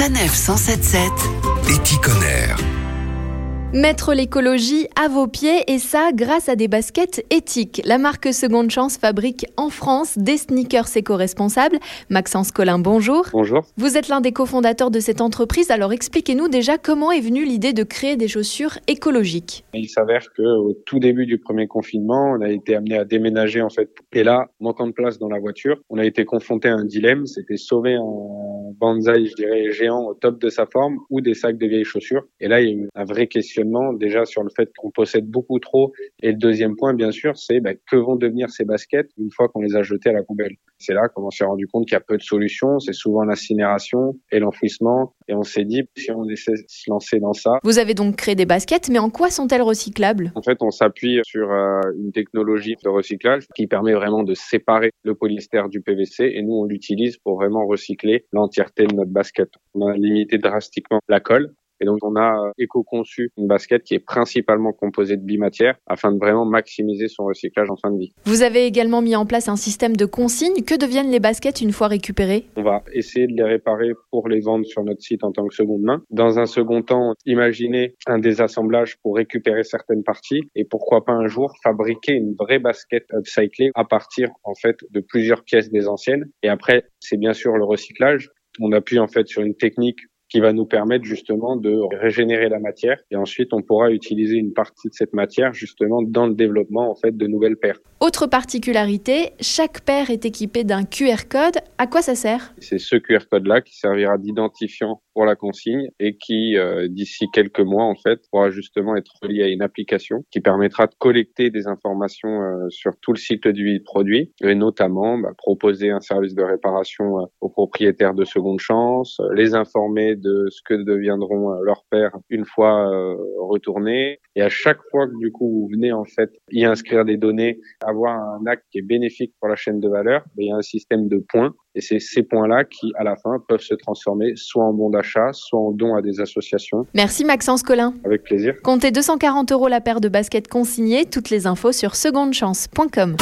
Sanef 177 Éticonner. Mettre l'écologie à vos pieds et ça grâce à des baskets éthiques. La marque Seconde Chance fabrique en France des sneakers éco-responsables. Maxence Collin, bonjour. Bonjour. Vous êtes l'un des cofondateurs de cette entreprise, alors expliquez-nous déjà comment est venue l'idée de créer des chaussures écologiques. Il s'avère qu'au tout début du premier confinement, on a été amené à déménager en fait. Et là, manquant de place dans la voiture, on a été confronté à un dilemme, c'était sauver un bonsaï, je dirais, géant au top de sa forme ou des sacs de vieilles chaussures. Et là, il y a eu un vrai question déjà sur le fait qu'on possède beaucoup trop. Et le deuxième point, bien sûr, c'est bah, que vont devenir ces baskets une fois qu'on les a jetées à la poubelle? C'est là qu'on s'est rendu compte qu'il y a peu de solutions. C'est souvent l'incinération et l'enfouissement. Et on s'est dit, si on essaie de se lancer dans ça. Vous avez donc créé des baskets, mais en quoi sont-elles recyclables? En fait, on s'appuie sur euh, une technologie de recyclage qui permet vraiment de séparer le polyester du PVC. Et nous, on l'utilise pour vraiment recycler l'entièreté de notre basket. On a limité drastiquement la colle et donc, on a euh, éco-conçu une basket qui est principalement composée de bimatière afin de vraiment maximiser son recyclage en fin de vie. Vous avez également mis en place un système de consigne. Que deviennent les baskets une fois récupérées? On va essayer de les réparer pour les vendre sur notre site en tant que seconde main. Dans un second temps, imaginer un désassemblage pour récupérer certaines parties et pourquoi pas un jour fabriquer une vraie basket upcyclée à partir en fait de plusieurs pièces des anciennes. Et après, c'est bien sûr le recyclage. On appuie en fait sur une technique qui va nous permettre justement de régénérer la matière et ensuite on pourra utiliser une partie de cette matière justement dans le développement en fait de nouvelles paires. Autre particularité, chaque paire est équipée d'un QR code. À quoi ça sert? C'est ce QR code là qui servira d'identifiant pour la consigne et qui euh, d'ici quelques mois en fait pourra justement être relié à une application qui permettra de collecter des informations euh, sur tout le cycle du produit et notamment bah, proposer un service de réparation euh, aux propriétaires de seconde chance, les informer de ce que deviendront euh, leurs pères une fois euh, retournés. Et à chaque fois que du coup vous venez en fait y inscrire des données, avoir un acte qui est bénéfique pour la chaîne de valeur, ben, il y a un système de points. Et c'est ces points-là qui, à la fin, peuvent se transformer soit en bon d'achat, soit en don à des associations. Merci Maxence Collin. Avec plaisir. Comptez 240 euros la paire de baskets consignées. Toutes les infos sur secondechance.com.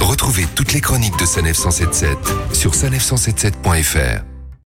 Retrouvez toutes les chroniques de Sanef 177 sur sanef177.fr.